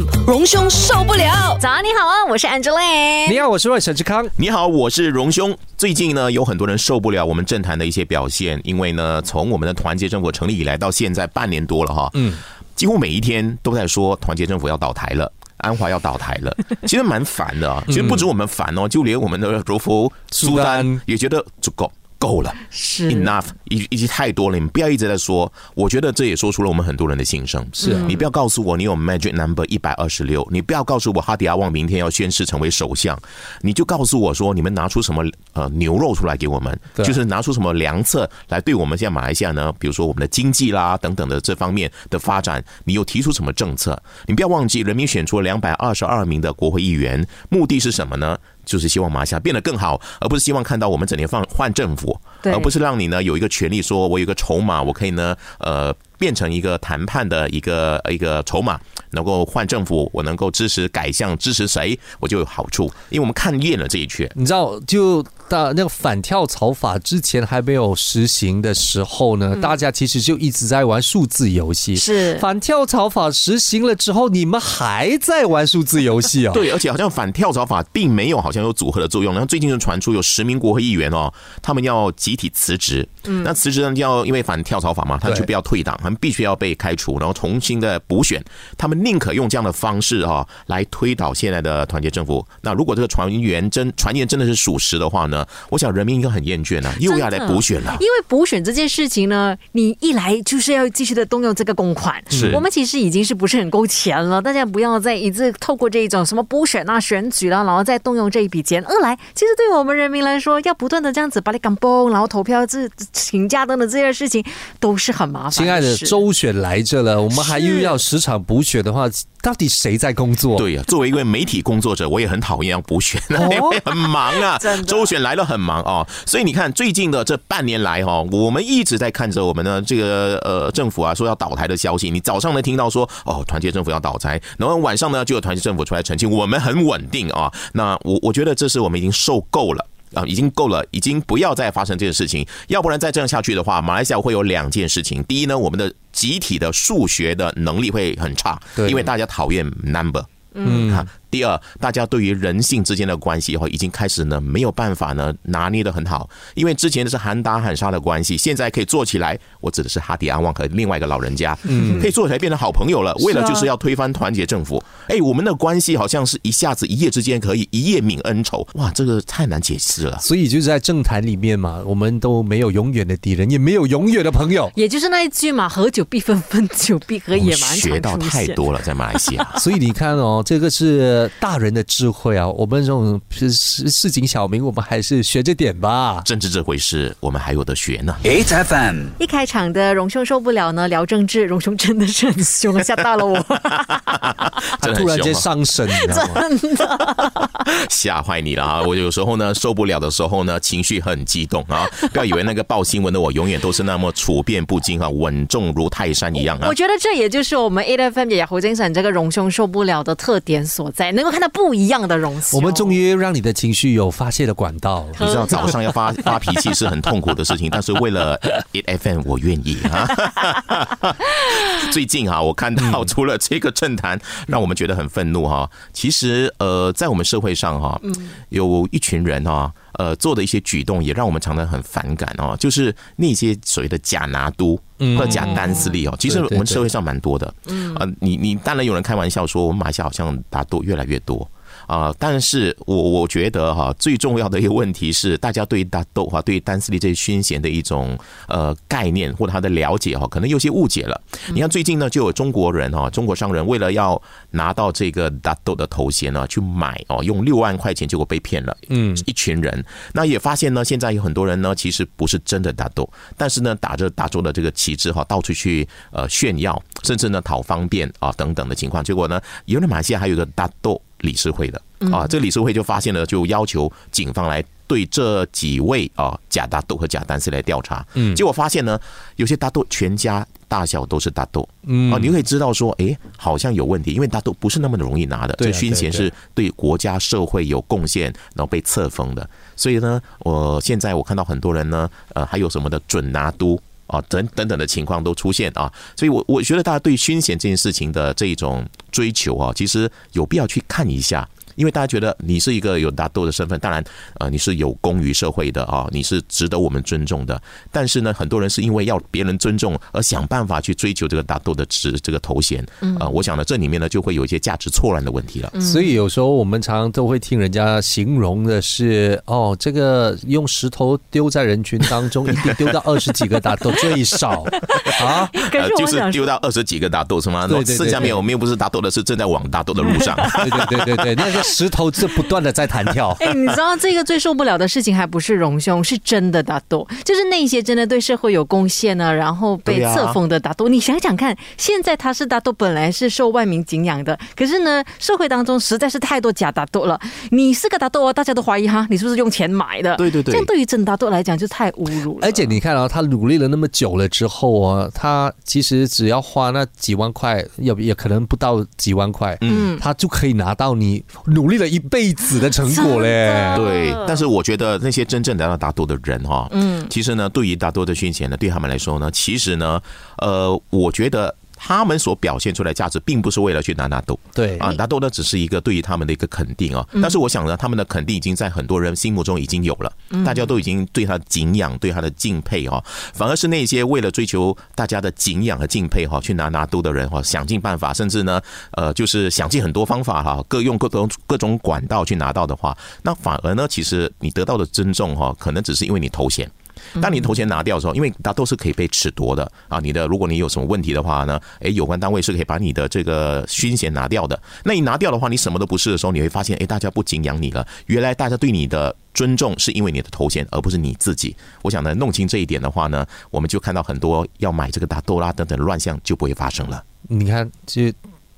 FM 荣兄受不了。早安，你好啊，我是 Angela。你好，我是魏沈志康。你好，我是荣兄。最近呢，有很多人受不了我们政坛的一些表现，因为呢，从我们的团结政府成立以来到现在半年多了哈，嗯，几乎每一天都在说团结政府要倒台了，安华要倒台了，其实蛮烦的啊。其实不止我们烦哦，就连我们的柔佛、苏丹也觉得足够。够了，是 enough，已已经太多了。你们不要一直在说，我觉得这也说出了我们很多人的心声。是你不要告诉我你有 magic number 一百二十六，你不要告诉我哈迪阿旺明天要宣誓成为首相，你就告诉我说你们拿出什么呃牛肉出来给我们，就是拿出什么良策来对我们现在马来西亚呢？比如说我们的经济啦等等的这方面的发展，你又提出什么政策？你不要忘记，人民选出了两百二十二名的国会议员，目的是什么呢？就是希望马来西亚变得更好，而不是希望看到我们整天放换政府，而不是让你呢有一个权利，说我有个筹码，我可以呢呃变成一个谈判的一个一个筹码，能够换政府，我能够支持改向，支持谁我就有好处，因为我们看厌了这一圈，你知道就。到那个反跳槽法之前还没有实行的时候呢，大家其实就一直在玩数字游戏。是反跳槽法实行了之后，你们还在玩数字游戏哦？对，而且好像反跳槽法并没有好像有组合的作用。然后最近就传出有十名国会议员哦，他们要集体辞职。嗯，那辞职呢要因为反跳槽法嘛，他就不要退党，他们必须要被开除，然后重新的补选。他们宁可用这样的方式哈来推倒现在的团结政府。那如果这个传言真传言真的是属实的话呢？我想人民应该很厌倦了，又要来补选了。因为补选这件事情呢，你一来就是要继续的动用这个公款。是，我们其实已经是不是很够钱了？大家不要再一直透过这一种什么补选啊、选举啦，然后再动用这一笔钱。二来，其实对我们人民来说，要不断的这样子把你赶崩，然后投票、这请假等等这些事情，都是很麻烦。亲爱的，周选来着了，我们还又要时常补选的话。到底谁在工作？对呀，作为一位媒体工作者，我也很讨厌要补选，因为很忙啊。周选来了很忙哦，所以你看最近的这半年来哈，我们一直在看着我们的这个呃政府啊说要倒台的消息。你早上能听到说哦团结政府要倒台，然后晚上呢就有团结政府出来澄清我们很稳定啊。那我我觉得这是我们已经受够了。啊，已经够了，已经不要再发生这件事情，要不然再这样下去的话，马来西亚会有两件事情。第一呢，我们的集体的数学的能力会很差，因为大家讨厌 number。嗯。第二，大家对于人性之间的关系哈，已经开始呢没有办法呢拿捏的很好，因为之前的是喊打喊杀的关系，现在可以做起来。我指的是哈迪安旺和另外一个老人家，嗯，可以做起来变成好朋友了。为了就是要推翻团结政府，哎，我们的关系好像是一下子一夜之间可以一夜泯恩仇，哇，这个太难解释了。所以就是在政坛里面嘛，我们都没有永远的敌人，也没有永远的朋友，也就是那一句嘛，合久必分，分久必合，也蛮学到太多了，在马来西亚。所以你看哦，这个是大人的。智慧啊，我们这种市市井小民，我们还是学着点吧。政治这回事，我们还有的学呢。HFM 一开场的荣兄受不了呢，聊政治，荣兄真的是 很凶，吓到了我。他突然间上身，真的吓坏你了啊！我有时候呢受不了的时候呢，情绪很激动啊。不要以为那个报新闻的我永远都是那么处变不惊啊，稳重如泰山一样啊。我觉得这也就是我们 HFM 也侯精神这个荣兄受不了的特点所在，能够看到不一。样的容我们终于让你的情绪有发泄的管道。你知道早上要发 发脾气是很痛苦的事情，但是为了 FM 我愿意啊。最近哈，我看到除了这个政坛让我们觉得很愤怒哈，其实呃，在我们社会上哈，有一群人哈，呃，做的一些举动也让我们常常很反感哦，就是那些所谓的假拿督或者假单司力哦，其实我们社会上蛮多的。嗯啊，你你当然有人开玩笑说，我们马来西亚好像打多越来越多。啊，但是我我觉得哈，最重要的一个问题是，大家对大豆哈，对丹斯利这些熏咸的一种呃概念或者他的了解哈，可能有些误解了。你看最近呢，就有中国人哈，中国商人为了要拿到这个大豆的头衔呢，去买哦，用六万块钱，结果被骗了。嗯，一群人，那也发现呢，现在有很多人呢，其实不是真的大豆，但是呢，打着大洲的这个旗帜哈，到处去呃炫耀，甚至呢讨方便啊等等的情况，结果呢，原来马来西亚还有个大豆。理事会的啊，这个理事会就发现了，就要求警方来对这几位啊假大豆和假单丝来调查。嗯，结果发现呢，有些大豆全家大小都是大豆。嗯，啊，你可以知道说，哎，好像有问题，因为大豆不是那么的容易拿的。这勋衔是对国家社会有贡献，然后被册封的。所以呢，我现在我看到很多人呢，呃，还有什么的准拿督。啊等等等的情况都出现啊，所以我我觉得大家对凶险这件事情的这一种追求啊，其实有必要去看一下。因为大家觉得你是一个有大豆的身份，当然，呃，你是有功于社会的啊，你是值得我们尊重的。但是呢，很多人是因为要别人尊重而想办法去追求这个大豆的职这个头衔。呃，我想呢，这里面呢就会有一些价值错乱的问题了。所以有时候我们常常都会听人家形容的是，哦，这个用石头丢在人群当中，一定丢到二十几个大豆最少 啊，可是就是丢到二十几个大豆是吗？对对对剩下面我们又不是大豆的，是正在往大豆的路上。对对对对对，那个石头是不断的在弹跳。哎，你知道这个最受不了的事情还不是荣兄，是真的打斗，就是那些真的对社会有贡献呢，然后被册封的打斗。你想想看，现在他是打斗，本来是受万民敬仰的，可是呢，社会当中实在是太多假打斗了。你是个打斗啊，大家都怀疑哈，你是不是用钱买的？对对对这样对于真打斗来讲就太侮辱了。而且你看啊，他努力了那么久了之后啊，他其实只要花那几万块，也也可能不到几万块，嗯，他就可以拿到你努力了一辈子的成果嘞。对，但是我觉得那些真正来到达多的人哈，嗯，其实呢，对于达多的训前呢，对他们来说呢，其实呢，呃，我觉得。他们所表现出来的价值，并不是为了去拿拿豆，对啊，拿豆呢只是一个对于他们的一个肯定啊。但是我想呢，他们的肯定已经在很多人心目中已经有了，大家都已经对他敬仰，对他的敬佩哈。反而是那些为了追求大家的敬仰和敬佩哈，去拿拿豆的人哈，想尽办法，甚至呢，呃，就是想尽很多方法哈，各用各种各种管道去拿到的话，那反而呢，其实你得到的尊重哈，可能只是因为你头衔。当你头衔拿掉的时候，因为它都是可以被褫夺的啊。你的如果你有什么问题的话呢，诶，有关单位是可以把你的这个勋衔拿掉的。那你拿掉的话，你什么都不是的时候，你会发现，诶，大家不敬仰你了。原来大家对你的尊重是因为你的头衔，而不是你自己。我想呢，弄清这一点的话呢，我们就看到很多要买这个大豆啦等等乱象就不会发生了。你看，就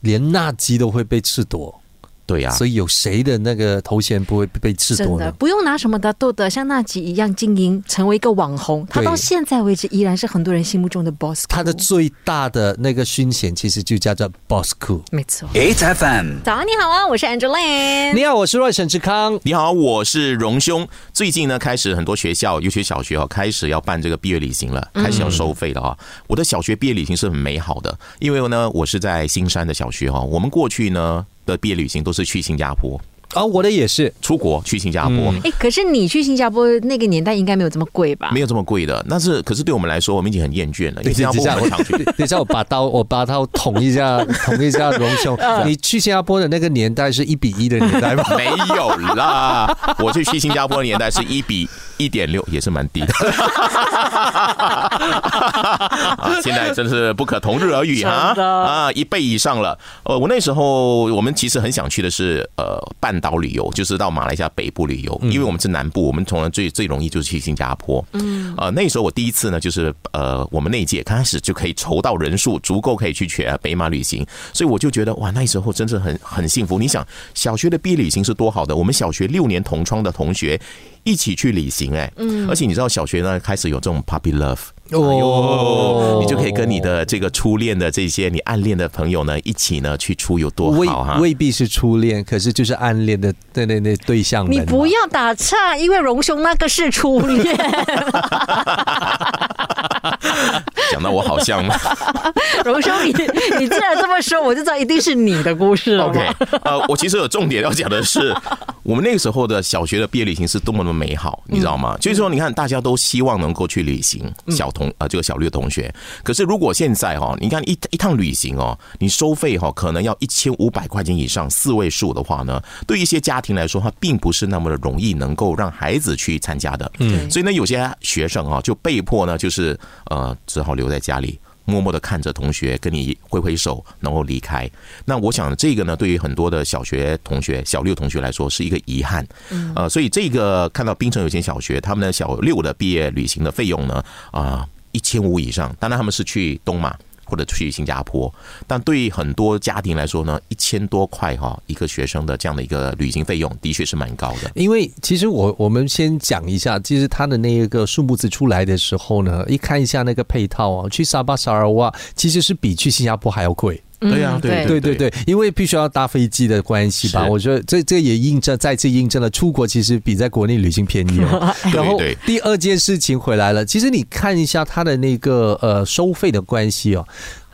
连纳基都会被褫夺，对呀、所以有谁的那个头衔不会被褫真夺呢？的不用拿什么打斗的，像纳吉一样经营，成为一个网红，他到现在为止依然是很多人心目中的 boss。他的最大的那个勋衔其实就叫做 Boss Cool。没错。H F M。早安，你好啊，我是 Angeline。你好，我是阮沈志康。你好，我是荣兄。最近呢，开始很多学校，尤其小学哦，开始要办这个毕业旅行了，开始要收费了啊、我的小学毕业旅行是很美好的，因为呢，我是在新山的小学哈。我们过去呢的毕业旅行都是去新加坡，啊，我的也是。出国去新加坡。哎，可是你去新加坡那个年代应该没有这么贵吧？没有这么贵的，但是可是对我们来说，我们已经很厌倦了，新加坡我们常去。等一下，我把刀，我把刀捅一下，捅一下荣兄。你去新加坡的那个年代是一比一的年代吗？没有啦，我去去新加坡的年代是一比一点六，也是蛮低的。啊，现在真是不可同日而语哈啊，一倍以上了。呃，我那时候我们其实很想去的是呃半岛旅游，就是到马来西亚北部旅游，因为我们是南部，我们从来最最容易就是去新加坡。嗯，呃，那时候我第一次呢，就是呃我们那一届刚开始就可以筹到人数足够可以去全北马旅行，所以我就觉得哇，那时候真是很很幸福。你想小学的毕业旅行是多好的，我们小学六年同窗的同学。一起去旅行哎、嗯，而且你知道小学呢开始有这种 puppy love，哦你就可以跟你的这个初恋的这些你暗恋的朋友呢一起呢去出游，多好哈！未必是初恋，可是就是暗恋的那那那对象。你不要打岔，因为荣兄那个是初恋。讲到我好像吗 荣兄，你你既然这么说，我就知道一定是你的故事。OK，呃，我其实有重点要讲的是，我们那个时候的小学的毕业旅行是多么的美好，你知道吗？就是说，你看大家都希望能够去旅行，小同呃这个小绿同学，可是如果现在哈，你看一一趟旅行哦，你收费哈可能要一千五百块钱以上，四位数的话呢，对一些家庭来说，它并不是那么的容易能够让孩子去参加的。嗯，所以呢，有些学生啊就被迫呢，就是呃只好留在家里。默默的看着同学跟你挥挥手，然后离开。那我想这个呢，对于很多的小学同学、小六同学来说是一个遗憾。呃，所以这个看到槟城有间小学，他们的小六的毕业旅行的费用呢，啊一千五以上。当然他们是去东马。或者去新加坡，但对于很多家庭来说呢，一千多块哈，一个学生的这样的一个旅行费用，的确是蛮高的。因为其实我我们先讲一下，其实他的那一个数目字出来的时候呢，一看一下那个配套啊，去沙巴沙尔哇其实是比去新加坡还要贵。对呀，对对对对，因为必须要搭飞机的关系吧，我觉得这这也印证再次印证了出国其实比在国内旅行便宜哦。然后第二件事情回来了，其实你看一下它的那个呃收费的关系哦。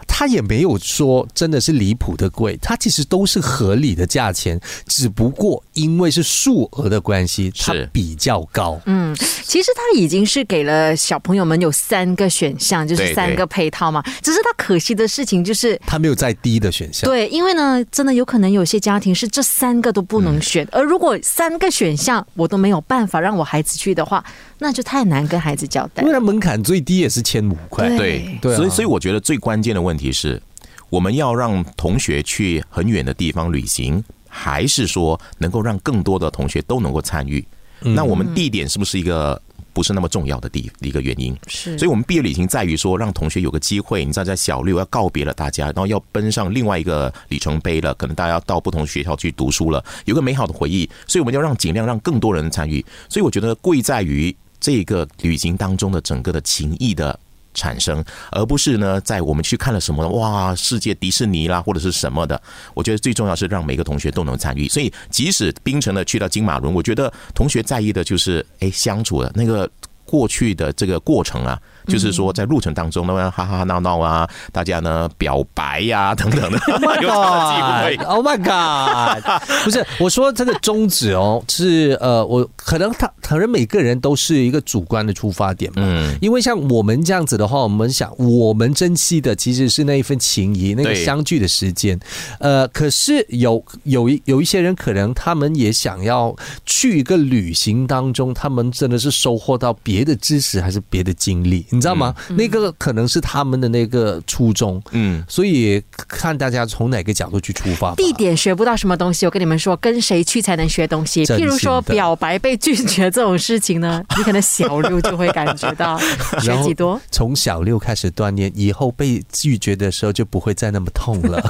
它也没有说真的是离谱的贵，它其实都是合理的价钱，只不过因为是数额的关系，它比较高。嗯，其实它已经是给了小朋友们有三个选项，就是三个配套嘛。只是它可惜的事情就是它没有再低的选项。对，因为呢，真的有可能有些家庭是这三个都不能选，而如果三个选项我都没有办法让我孩子去的话。那就太难跟孩子交代，因为门槛最低也是千五块。对对，所以所以我觉得最关键的问题是，我们要让同学去很远的地方旅行，还是说能够让更多的同学都能够参与？那我们地点是不是一个？不是那么重要的地一个原因，是，所以我们毕业旅行在于说，让同学有个机会，你知道，在小六要告别了大家，然后要奔上另外一个里程碑了，可能大家要到不同学校去读书了，有个美好的回忆，所以我们要让尽量让更多人参与，所以我觉得贵在于这个旅行当中的整个的情谊的。产生，而不是呢，在我们去看了什么哇，世界迪士尼啦，或者是什么的。我觉得最重要是让每个同学都能参与。所以，即使冰城的去到金马伦，我觉得同学在意的就是哎，相处的那个过去的这个过程啊。就是说，在路程当中呢，哈哈闹闹啊，大家呢表白呀等等的，有机会。Oh my god！不是，我说这个宗旨哦，是呃，我可能他可能每个人都是一个主观的出发点嘛。嗯。因为像我们这样子的话，我们想，我们珍惜的其实是那一份情谊，那个相聚的时间。呃，可是有有一有一些人，可能他们也想要去一个旅行当中，他们真的是收获到别的知识，还是别的经历？你知道吗？那个可能是他们的那个初衷，嗯，所以看大家从哪个角度去出发。地点学不到什么东西，我跟你们说，跟谁去才能学东西？譬如说表白被拒绝这种事情呢，你可能小六就会感觉到 学几多。从小六开始锻炼，以后被拒绝的时候就不会再那么痛了。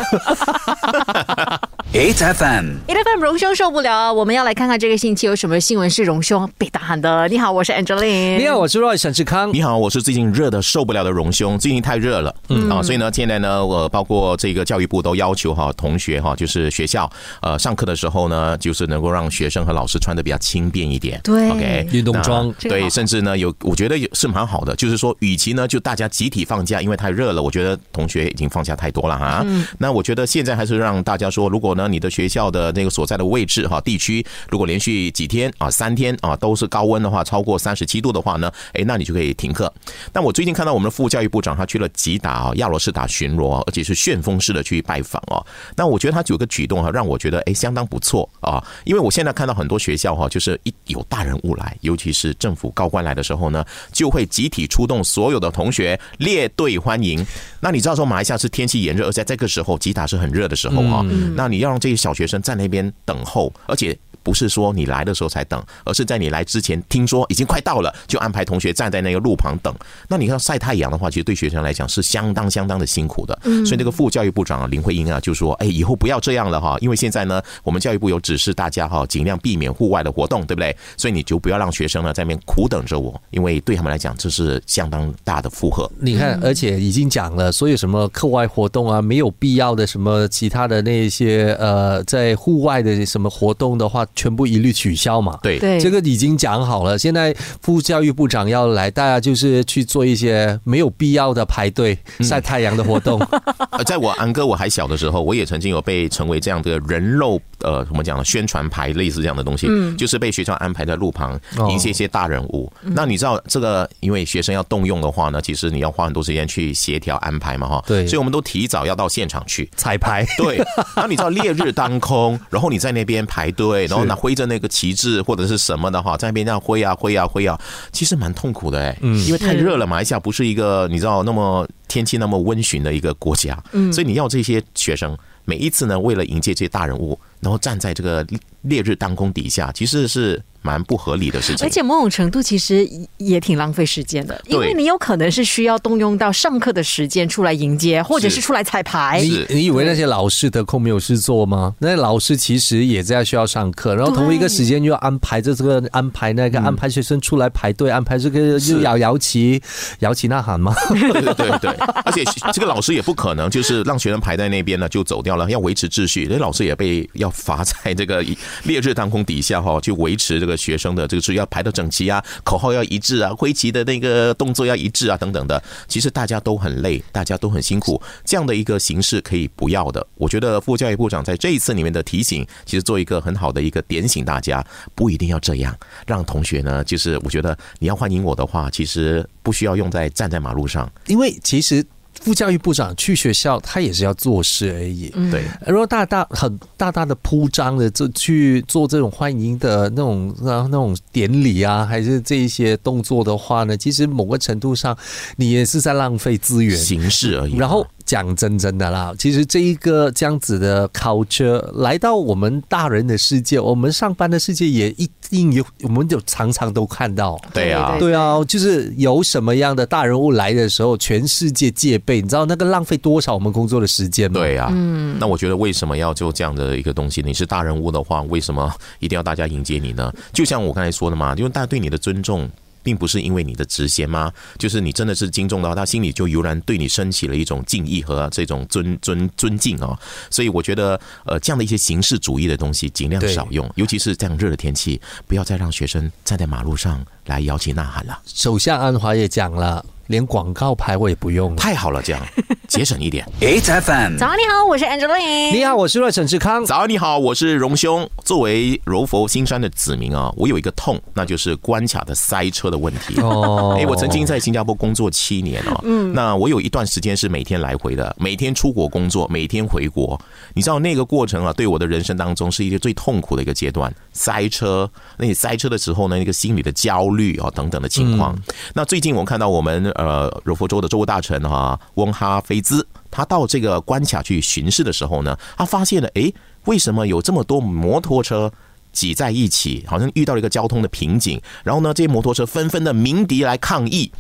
Eight FM，Eight FM，荣兄受不了，我们要来看看这个星期有什么新闻是荣兄被打喊的。你好，我是 Angeline。你好，我是 Roy 沈志康。你好，我是最近热的受不了的荣兄。最近太热了，嗯啊，所以呢，现在呢，我包括这个教育部都要求哈，同学哈，就是学校呃上课的时候呢，就是能够让学生和老师穿的比较轻便一点。对，OK，运动装。对，甚至呢，有我觉得是蛮好的，就是说，与其呢就大家集体放假，因为太热了，我觉得同学已经放假太多了啊。那我觉得现在还是让大家说，如果呢你的学校的的那个所在的位置哈，地区如果连续几天啊，三天啊都是高温的话，超过三十七度的话呢，哎，那你就可以停课。但我最近看到我们的副教育部长他去了吉达啊，亚罗士打巡逻，而且是旋风式的去拜访哦。那我觉得他有个举动哈，让我觉得哎相当不错啊。因为我现在看到很多学校哈，就是一有大人物来，尤其是政府高官来的时候呢，就会集体出动所有的同学列队欢迎。那你知道说马来西亚是天气炎热，而在这个时候吉达是很热的时候啊，那你要让这些小学生。在那边等候，而且。不是说你来的时候才等，而是在你来之前听说已经快到了，就安排同学站在那个路旁等。那你看晒太阳的话，其实对学生来讲是相当相当的辛苦的。所以那个副教育部长林慧英啊就说：“哎，以后不要这样了哈，因为现在呢，我们教育部有指示大家哈，尽量避免户外的活动，对不对？所以你就不要让学生呢在那边苦等着我，因为对他们来讲这是相当大的负荷。你看，而且已经讲了，所有什么课外活动啊，没有必要的什么其他的那些呃，在户外的什么活动的话，全部一律取。”消嘛，对对，这个已经讲好了。现在副教育部长要来，大家就是去做一些没有必要的排队晒太阳的活动。在我安哥我还小的时候，我也曾经有被成为这样的人肉呃，怎么讲呢？宣传牌类似这样的东西，就是被学校安排在路旁迎接一些大人物。那你知道这个，因为学生要动用的话呢，其实你要花很多时间去协调安排嘛，哈。对，所以我们都提早要到现场去彩排。对，然后你知道烈日当空，然后你在那边排队，然 后拿挥着那个旗。帜或者是什么的哈，在那边这样挥啊挥啊挥啊，其实蛮痛苦的哎，嗯，因为太热了，马来西亚不是一个你知道那么天气那么温驯的一个国家，嗯，所以你要这些学生每一次呢，为了迎接这些大人物，然后站在这个烈日当空底下，其实是。蛮不合理的事情。而且某种程度其实也挺浪费时间的，因为你有可能是需要动用到上课的时间出来迎接，或者是出来彩排。你你以为那些老师得空没有事做吗？那老师其实也在需要上课，然后同一个时间又要安排这这个安排那个安排学生出来排队，安排这个又摇摇旗摇旗呐喊吗？对对对，而且这个老师也不可能就是让学生排在那边呢就走掉了，要维持秩序。那老师也被要罚在这个烈日当空底下哈，去维持这个学生的这个是，要排的整齐啊，口号要一致啊，挥旗的那个动作要一致啊，等等的。其实大家都很累，大家都很辛苦，这样的一个形式可以不要的。我觉得副教育部长在这一次里面的提醒，其实做一个很好的一个点醒，大家不一定要这样，让同学呢，就是我觉得你要欢迎我的话，其实不需要用在站在马路上，因为其实。副教育部长去学校，他也是要做事而已。对，如果大大很大大的铺张的，就去做这种欢迎的那种然后那种典礼啊，还是这一些动作的话呢，其实某个程度上，你也是在浪费资源，形式而已。然后。讲真真的啦，其实这一个这样子的 culture 来到我们大人的世界，我们上班的世界也一定有，我们就常常都看到。对啊，对啊，就是有什么样的大人物来的时候，全世界戒备，你知道那个浪费多少我们工作的时间吗？对啊，嗯，那我觉得为什么要做这样的一个东西？你是大人物的话，为什么一定要大家迎接你呢？就像我刚才说的嘛，因为大家对你的尊重。并不是因为你的职衔吗？就是你真的是敬重的话，他心里就油然对你升起了一种敬意和这种尊尊尊敬啊。所以我觉得，呃，这样的一些形式主义的东西尽量少用，尤其是这样热的天气，不要再让学生站在马路上来摇旗呐喊了。首相安华也讲了。连广告牌我也不用，太好了，这样 节省一点。HFM，早上你好，我是 Angeline。你好，我是沈志康。早上你好，我是荣兄。作为柔佛新山的子民啊，我有一个痛，那就是关卡的塞车的问题。哦，哎，我曾经在新加坡工作七年哦，嗯，那我有一段时间是每天来回的，每天出国工作，每天回国。你知道那个过程啊，对我的人生当中是一个最痛苦的一个阶段。塞车，那你塞车的时候呢，那个心理的焦虑啊等等的情况。那最近我看到我们。呃，柔佛州的州务大臣哈翁哈菲兹，他到这个关卡去巡视的时候呢，他发现了，哎，为什么有这么多摩托车挤在一起，好像遇到了一个交通的瓶颈？然后呢，这些摩托车纷纷的鸣笛来抗议。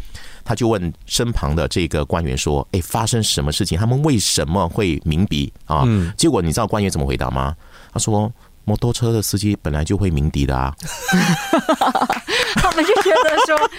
他就问身旁的这个官员说：“哎，发生什么事情？他们为什么会鸣笛啊？”结果你知道官员怎么回答吗？他说。摩托车的司机本来就会鸣笛的啊，他们就觉得说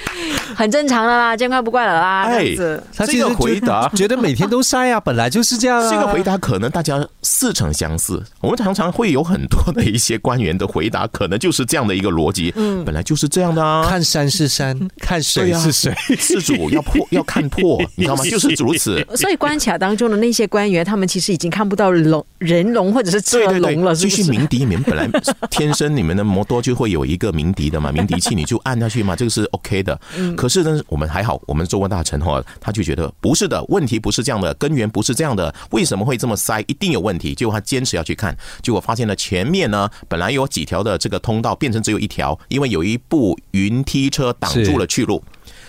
很正常的啦，见怪不怪了啦。哎，他这个回答觉得每天都晒啊，本来就是这样。啊这个回答可能大家似曾相似，我们常常会有很多的一些官员的回答，可能就是这样的一个逻辑。嗯，本来就是这样的啊。看山是山，看水是水，事主要破要看破，你知道吗？就是如此。所以关卡当中的那些官员，他们其实已经看不到龙人龙或者是车龙了，继续鸣笛鸣。本来天生你们的摩托就会有一个鸣笛的嘛，鸣笛器你就按下去嘛，这个是 OK 的。可是呢，我们还好，我们周文大臣哈，他就觉得不是的，问题不是这样的，根源不是这样的，为什么会这么塞？一定有问题。结果他坚持要去看，结果发现了前面呢，本来有几条的这个通道变成只有一条，因为有一部云梯车挡住了去路，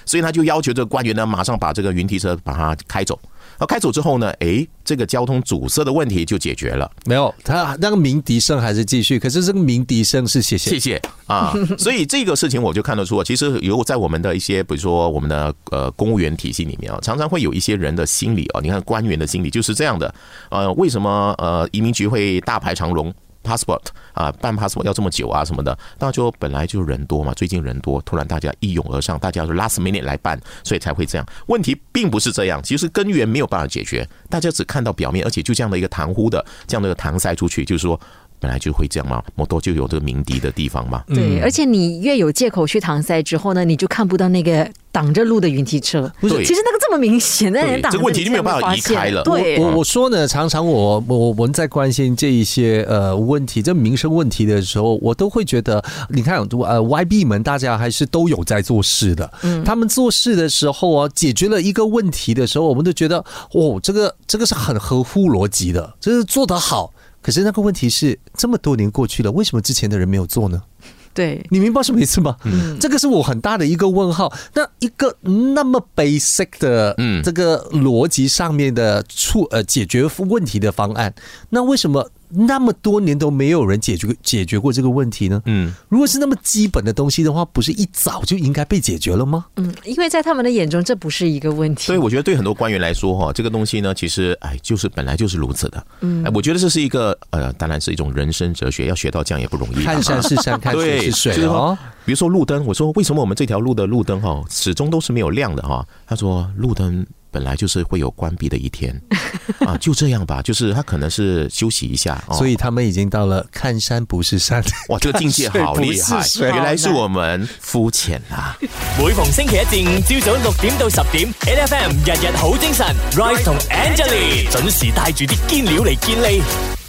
所以他就要求这个官员呢，马上把这个云梯车把它开走。然后开走之后呢，哎，这个交通阻塞的问题就解决了。没有，他那个鸣笛声还是继续，可是这个鸣笛声是谢谢谢谢啊。所以这个事情我就看得出，其实有在我们的一些，比如说我们的呃公务员体系里面啊，常常会有一些人的心理啊，你看官员的心理就是这样的。呃，为什么呃移民局会大排长龙？passport 啊，办 passport 要这么久啊，什么的，那就本来就人多嘛，最近人多，突然大家一涌而上，大家说 last minute 来办，所以才会这样。问题并不是这样，其实根源没有办法解决，大家只看到表面，而且就这样的一个糖糊的这样的一个搪塞出去，就是说。本来就会这样嘛，摩托就有这个鸣笛的地方嘛。对，而且你越有借口去搪塞之后呢，你就看不到那个挡着路的云梯车。不是，其实那个这么明显那人挡，这个问题就没有办法移开了。对，我我说呢，常常我我我们在关心这一些呃问题，这民生问题的时候，我都会觉得，你看呃 YB 们大家还是都有在做事的。嗯，他们做事的时候啊，解决了一个问题的时候，我们都觉得哦，这个这个是很合乎逻辑的，这是做得好。可是那个问题是，这么多年过去了，为什么之前的人没有做呢？对，你明白什么意思吗？嗯，这个是我很大的一个问号。那一个那么 basic 的，嗯，这个逻辑上面的处呃解决问题的方案，那为什么那么多年都没有人解决解决过这个问题呢？嗯，如果是那么基本的东西的话，不是一早就应该被解决了吗？嗯，因为在他们的眼中，这不是一个问题。所以我觉得对很多官员来说，哈，这个东西呢，其实哎，就是本来就是如此的。嗯，哎，我觉得这是一个呃，当然是一种人生哲学，要学到这样也不容易。看山是山，看水是水哦。比如说路灯，我说为什么我们这条路的路灯哈始终都是没有亮的哈？他说路灯。本来就是会有关闭的一天。啊，就这样吧，就是他可能是休息一下，所以他们已经到了看山不是山，哇，这个境界好厉害，原来是我们肤浅啊！每逢星期一至五朝早六點到十點，N F M 日日好精神，Rise 同 Angelie 準時帶住啲堅料嚟見你。